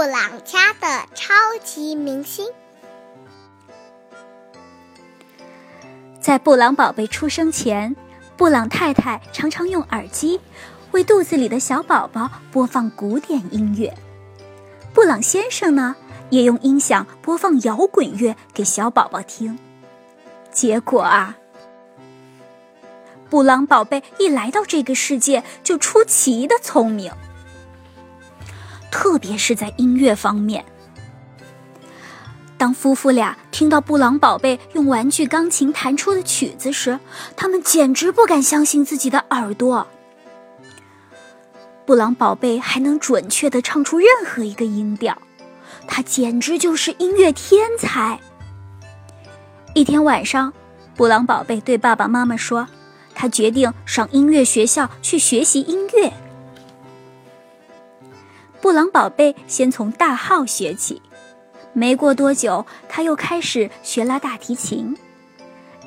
布朗家的超级明星。在布朗宝贝出生前，布朗太太常常用耳机为肚子里的小宝宝播放古典音乐。布朗先生呢，也用音响播放摇滚乐给小宝宝听。结果啊，布朗宝贝一来到这个世界就出奇的聪明，特别是在音乐方面。当夫妇俩听到布朗宝贝用玩具钢琴弹出的曲子时，他们简直不敢相信自己的耳朵。布朗宝贝还能准确地唱出任何一个音调，他简直就是音乐天才。一天晚上，布朗宝贝对爸爸妈妈说：“他决定上音乐学校去学习音乐。”布朗宝贝先从大号学起。没过多久，他又开始学拉大提琴，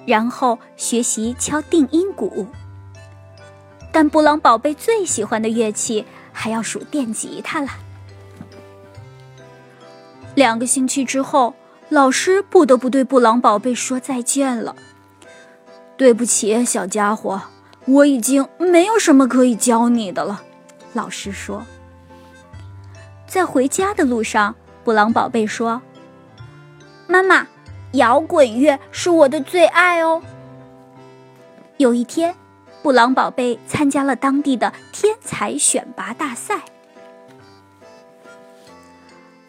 然后学习敲定音鼓。但布朗宝贝最喜欢的乐器还要数电吉他了。两个星期之后，老师不得不对布朗宝贝说再见了。对不起，小家伙，我已经没有什么可以教你的了。老师说，在回家的路上。布朗宝贝说：“妈妈，摇滚乐是我的最爱哦。”有一天，布朗宝贝参加了当地的天才选拔大赛。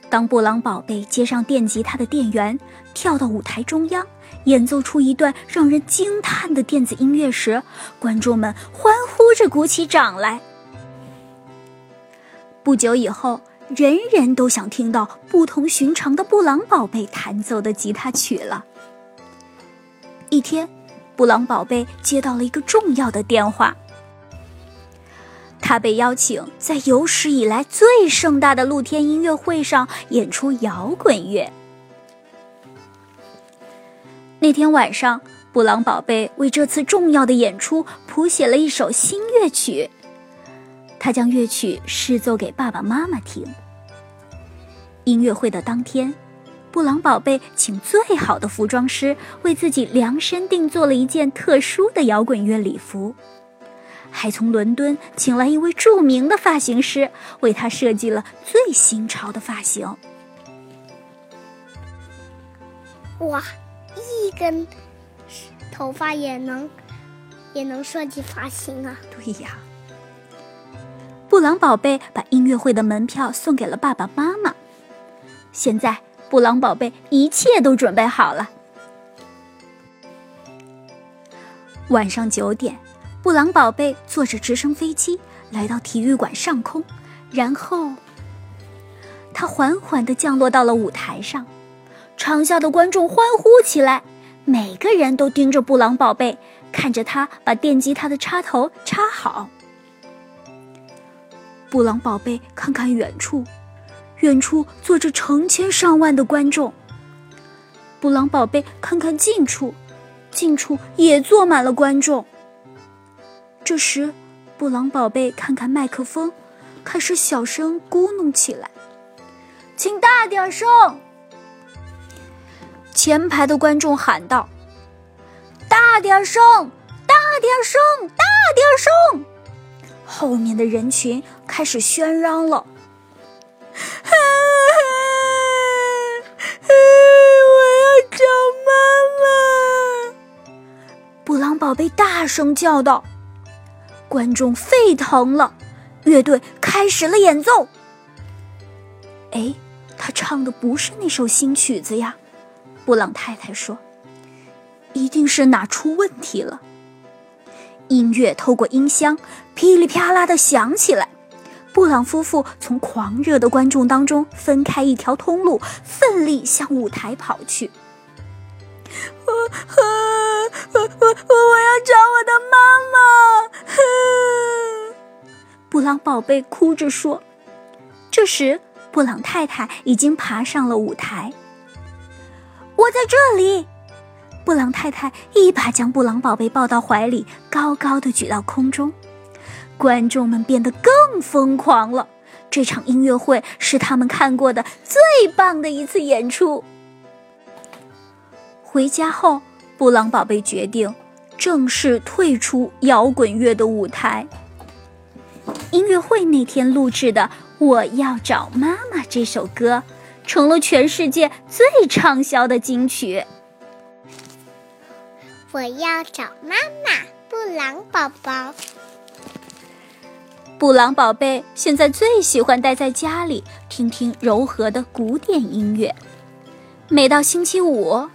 当布朗宝贝接上电吉他的电源，跳到舞台中央，演奏出一段让人惊叹的电子音乐时，观众们欢呼着鼓起掌来。不久以后。人人都想听到不同寻常的布朗宝贝弹奏的吉他曲了。一天，布朗宝贝接到了一个重要的电话，他被邀请在有史以来最盛大的露天音乐会上演出摇滚乐。那天晚上，布朗宝贝为这次重要的演出谱写了一首新乐曲。他将乐曲试奏给爸爸妈妈听。音乐会的当天，布朗宝贝请最好的服装师为自己量身定做了一件特殊的摇滚乐礼服，还从伦敦请来一位著名的发型师为他设计了最新潮的发型。哇，一根头发也能也能设计发型啊！对呀。布朗宝贝把音乐会的门票送给了爸爸妈妈。现在，布朗宝贝一切都准备好了。晚上九点，布朗宝贝坐着直升飞机来到体育馆上空，然后他缓缓地降落到了舞台上。场下的观众欢呼起来，每个人都盯着布朗宝贝，看着他把电吉他的插头插好。布朗宝贝看看远处，远处坐着成千上万的观众。布朗宝贝看看近处，近处也坐满了观众。这时，布朗宝贝看看麦克风，开始小声咕哝起来：“请大点声！”前排的观众喊道：“大点声，大点声，大点声！”后面的人群开始喧嚷了：“我要找妈妈！”布朗宝贝大声叫道。观众沸腾了，乐队开始了演奏。哎，他唱的不是那首新曲子呀，布朗太太说：“一定是哪出问题了。”音乐透过音箱噼里啪啦的响起来，布朗夫妇从狂热的观众当中分开一条通路，奋力向舞台跑去。我我我我要找我的妈妈！布朗宝贝哭着说。这时，布朗太太已经爬上了舞台。我在这里。布朗太太一把将布朗宝贝抱到怀里，高高的举到空中。观众们变得更疯狂了，这场音乐会是他们看过的最棒的一次演出。回家后，布朗宝贝决定正式退出摇滚乐的舞台。音乐会那天录制的《我要找妈妈》这首歌，成了全世界最畅销的金曲。我要找妈妈，布朗宝宝。布朗宝贝现在最喜欢待在家里，听听柔和的古典音乐。每到星期五，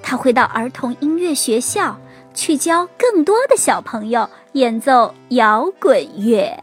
他会到儿童音乐学校去教更多的小朋友演奏摇滚乐。